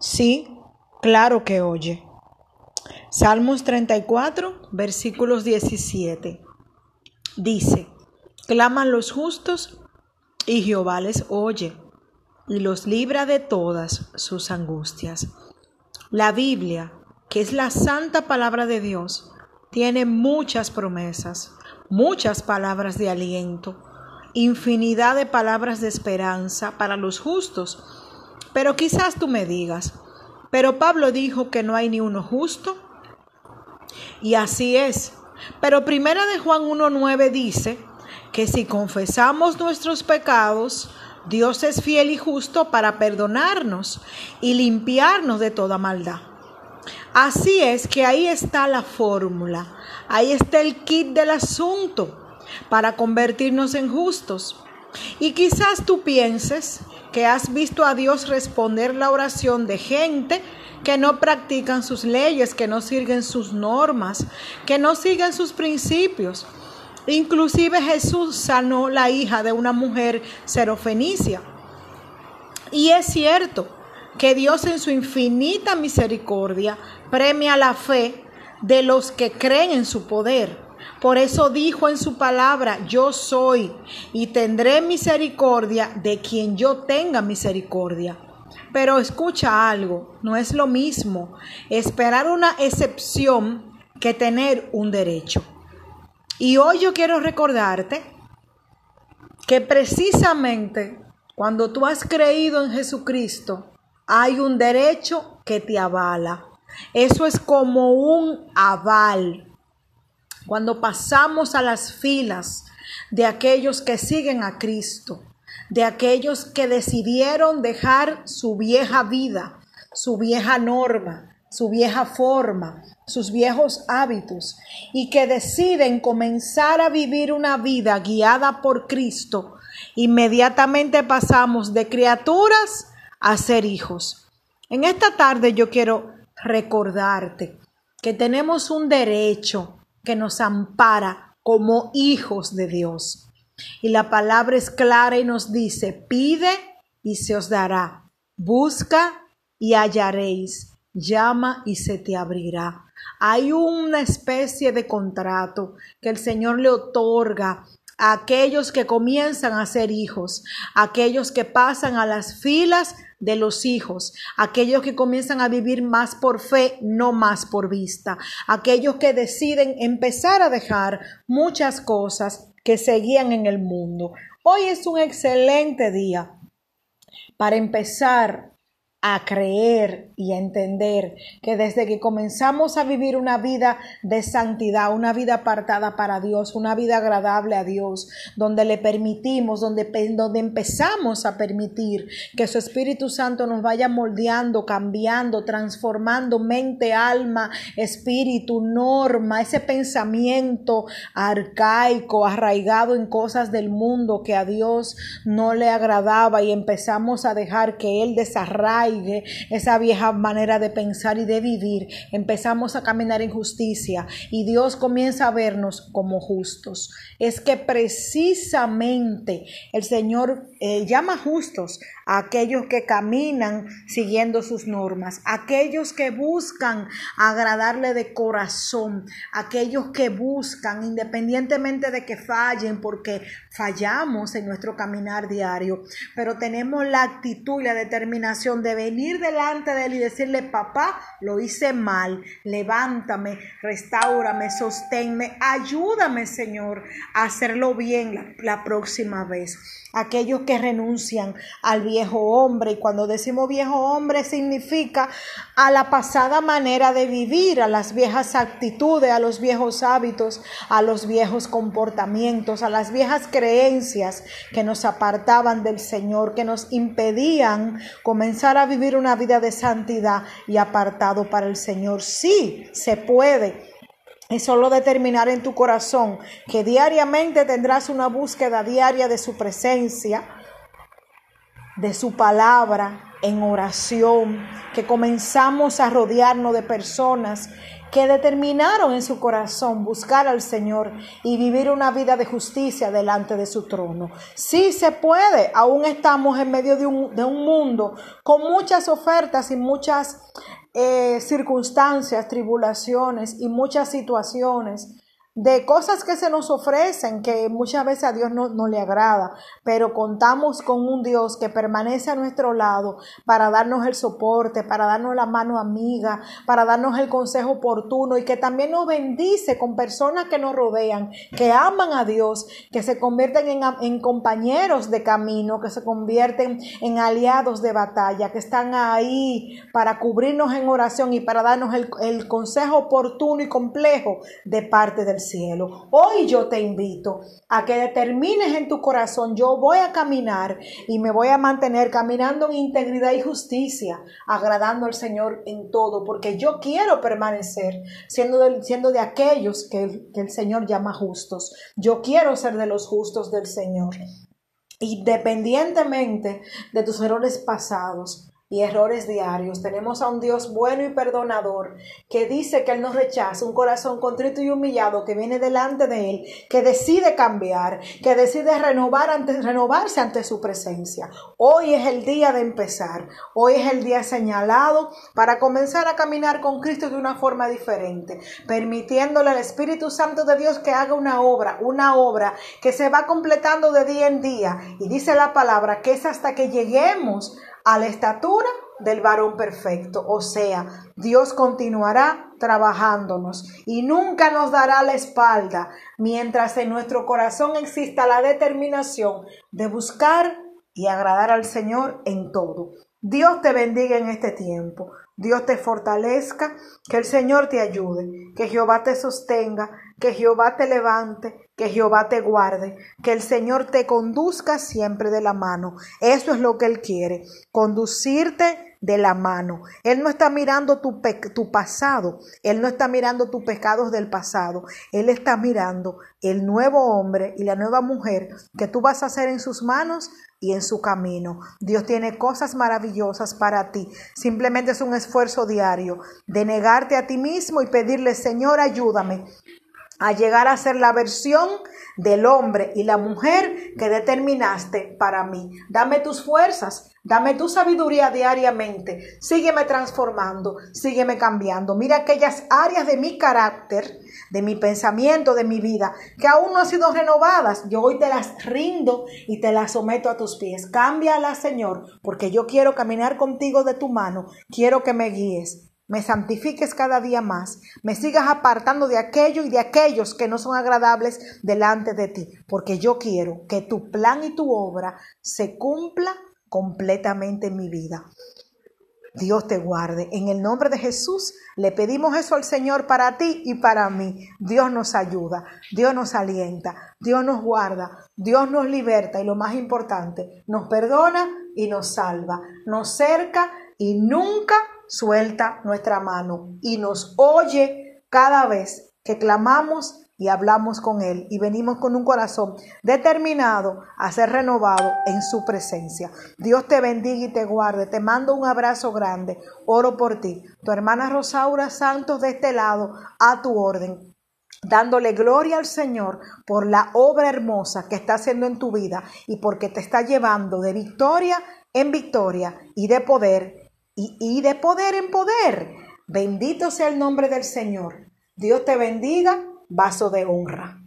Sí, claro que oye. Salmos 34, versículos 17. Dice, claman los justos y Jehová les oye y los libra de todas sus angustias. La Biblia, que es la santa palabra de Dios, tiene muchas promesas, muchas palabras de aliento, infinidad de palabras de esperanza para los justos. Pero quizás tú me digas, pero Pablo dijo que no hay ni uno justo. Y así es. Pero primera de Juan 1.9 dice que si confesamos nuestros pecados, Dios es fiel y justo para perdonarnos y limpiarnos de toda maldad. Así es que ahí está la fórmula, ahí está el kit del asunto para convertirnos en justos. Y quizás tú pienses que has visto a Dios responder la oración de gente que no practican sus leyes, que no siguen sus normas, que no siguen sus principios. Inclusive Jesús sanó la hija de una mujer serofenicia. Y es cierto que Dios en su infinita misericordia premia la fe de los que creen en su poder. Por eso dijo en su palabra, yo soy y tendré misericordia de quien yo tenga misericordia. Pero escucha algo, no es lo mismo esperar una excepción que tener un derecho. Y hoy yo quiero recordarte que precisamente cuando tú has creído en Jesucristo, hay un derecho que te avala. Eso es como un aval. Cuando pasamos a las filas de aquellos que siguen a Cristo, de aquellos que decidieron dejar su vieja vida, su vieja norma, su vieja forma, sus viejos hábitos y que deciden comenzar a vivir una vida guiada por Cristo, inmediatamente pasamos de criaturas a ser hijos. En esta tarde yo quiero recordarte que tenemos un derecho que nos ampara como hijos de Dios. Y la palabra es clara y nos dice, pide y se os dará, busca y hallaréis, llama y se te abrirá. Hay una especie de contrato que el Señor le otorga a aquellos que comienzan a ser hijos, aquellos que pasan a las filas de los hijos, aquellos que comienzan a vivir más por fe, no más por vista, aquellos que deciden empezar a dejar muchas cosas que seguían en el mundo. Hoy es un excelente día para empezar a creer y a entender que desde que comenzamos a vivir una vida de santidad, una vida apartada para Dios, una vida agradable a Dios, donde le permitimos, donde, donde empezamos a permitir que su Espíritu Santo nos vaya moldeando, cambiando, transformando mente, alma, espíritu, norma, ese pensamiento arcaico, arraigado en cosas del mundo que a Dios no le agradaba y empezamos a dejar que Él esa vieja manera de pensar y de vivir, empezamos a caminar en justicia y Dios comienza a vernos como justos. Es que precisamente el Señor eh, llama justos a aquellos que caminan siguiendo sus normas, aquellos que buscan agradarle de corazón, aquellos que buscan, independientemente de que fallen, porque fallamos en nuestro caminar diario, pero tenemos la actitud y la determinación de venir delante de Él y decirle, papá, lo hice mal, levántame, restaurame, sosténme, ayúdame, Señor, a hacerlo bien la, próxima vez aquellos que renuncian al viejo hombre. Y cuando decimos viejo hombre significa a la pasada manera de vivir, a las viejas actitudes, a los viejos hábitos, a los viejos comportamientos, a las viejas creencias que nos apartaban del Señor, que nos impedían comenzar a vivir una vida de santidad y apartado para el Señor. Sí, se puede es solo determinar en tu corazón que diariamente tendrás una búsqueda diaria de su presencia, de su palabra, en oración, que comenzamos a rodearnos de personas que determinaron en su corazón buscar al Señor y vivir una vida de justicia delante de su trono. Sí se puede, aún estamos en medio de un, de un mundo con muchas ofertas y muchas eh, circunstancias, tribulaciones y muchas situaciones de cosas que se nos ofrecen que muchas veces a Dios no, no, le agrada, pero contamos con un Dios que permanece a nuestro lado para darnos el soporte, para darnos la mano amiga, para darnos el consejo oportuno y que también nos bendice con personas que nos rodean, que aman a Dios, que se convierten en, en compañeros de camino, que se convierten en aliados de batalla, que están ahí para cubrirnos en oración y para darnos el, el consejo oportuno y complejo de parte del cielo. Hoy yo te invito a que determines en tu corazón, yo voy a caminar y me voy a mantener caminando en integridad y justicia, agradando al Señor en todo, porque yo quiero permanecer siendo de, aquellos que, que el Señor llama justos. Yo quiero ser de los justos del Señor. Independientemente de tus errores pasados, y errores diarios. Tenemos a un Dios bueno y perdonador que dice que Él nos rechaza, un corazón contrito y humillado que viene delante de Él, que decide cambiar, que decide renovar ante, renovarse ante su presencia. Hoy es el día de empezar, hoy es el día señalado para comenzar a caminar con Cristo de una forma diferente, permitiéndole al Espíritu Santo de Dios que haga una obra, una obra que se va completando de día en día. Y dice la palabra que es hasta que lleguemos a la estatura del varón perfecto. O sea, Dios continuará trabajándonos y nunca nos dará la espalda mientras en nuestro corazón exista la determinación de buscar y agradar al Señor en todo. Dios te bendiga en este tiempo. Dios te fortalezca, que el Señor te ayude, que Jehová te sostenga, que Jehová te levante, que Jehová te guarde, que el Señor te conduzca siempre de la mano. Eso es lo que Él quiere, conducirte de la mano. Él no está mirando tu, tu pasado, Él no está mirando tus pecados del pasado, Él está mirando el nuevo hombre y la nueva mujer que tú vas a hacer en sus manos y en su camino. Dios tiene cosas maravillosas para ti. Simplemente es un esfuerzo diario de negarte a ti mismo y pedirle, Señor, ayúdame a llegar a ser la versión del hombre y la mujer que determinaste para mí. Dame tus fuerzas, dame tu sabiduría diariamente. Sígueme transformando, sígueme cambiando. Mira aquellas áreas de mi carácter, de mi pensamiento, de mi vida, que aún no han sido renovadas. Yo hoy te las rindo y te las someto a tus pies. Cámbialas, Señor, porque yo quiero caminar contigo de tu mano. Quiero que me guíes me santifiques cada día más, me sigas apartando de aquello y de aquellos que no son agradables delante de ti, porque yo quiero que tu plan y tu obra se cumpla completamente en mi vida. Dios te guarde. En el nombre de Jesús le pedimos eso al Señor para ti y para mí. Dios nos ayuda, Dios nos alienta, Dios nos guarda, Dios nos liberta y lo más importante, nos perdona y nos salva, nos cerca y nunca suelta nuestra mano y nos oye cada vez que clamamos y hablamos con Él y venimos con un corazón determinado a ser renovado en su presencia. Dios te bendiga y te guarde. Te mando un abrazo grande. Oro por ti. Tu hermana Rosaura Santos de este lado a tu orden dándole gloria al Señor por la obra hermosa que está haciendo en tu vida y porque te está llevando de victoria en victoria y de poder y, de poder en poder. Bendito sea el nombre del Señor. Dios te bendiga, vaso de honra.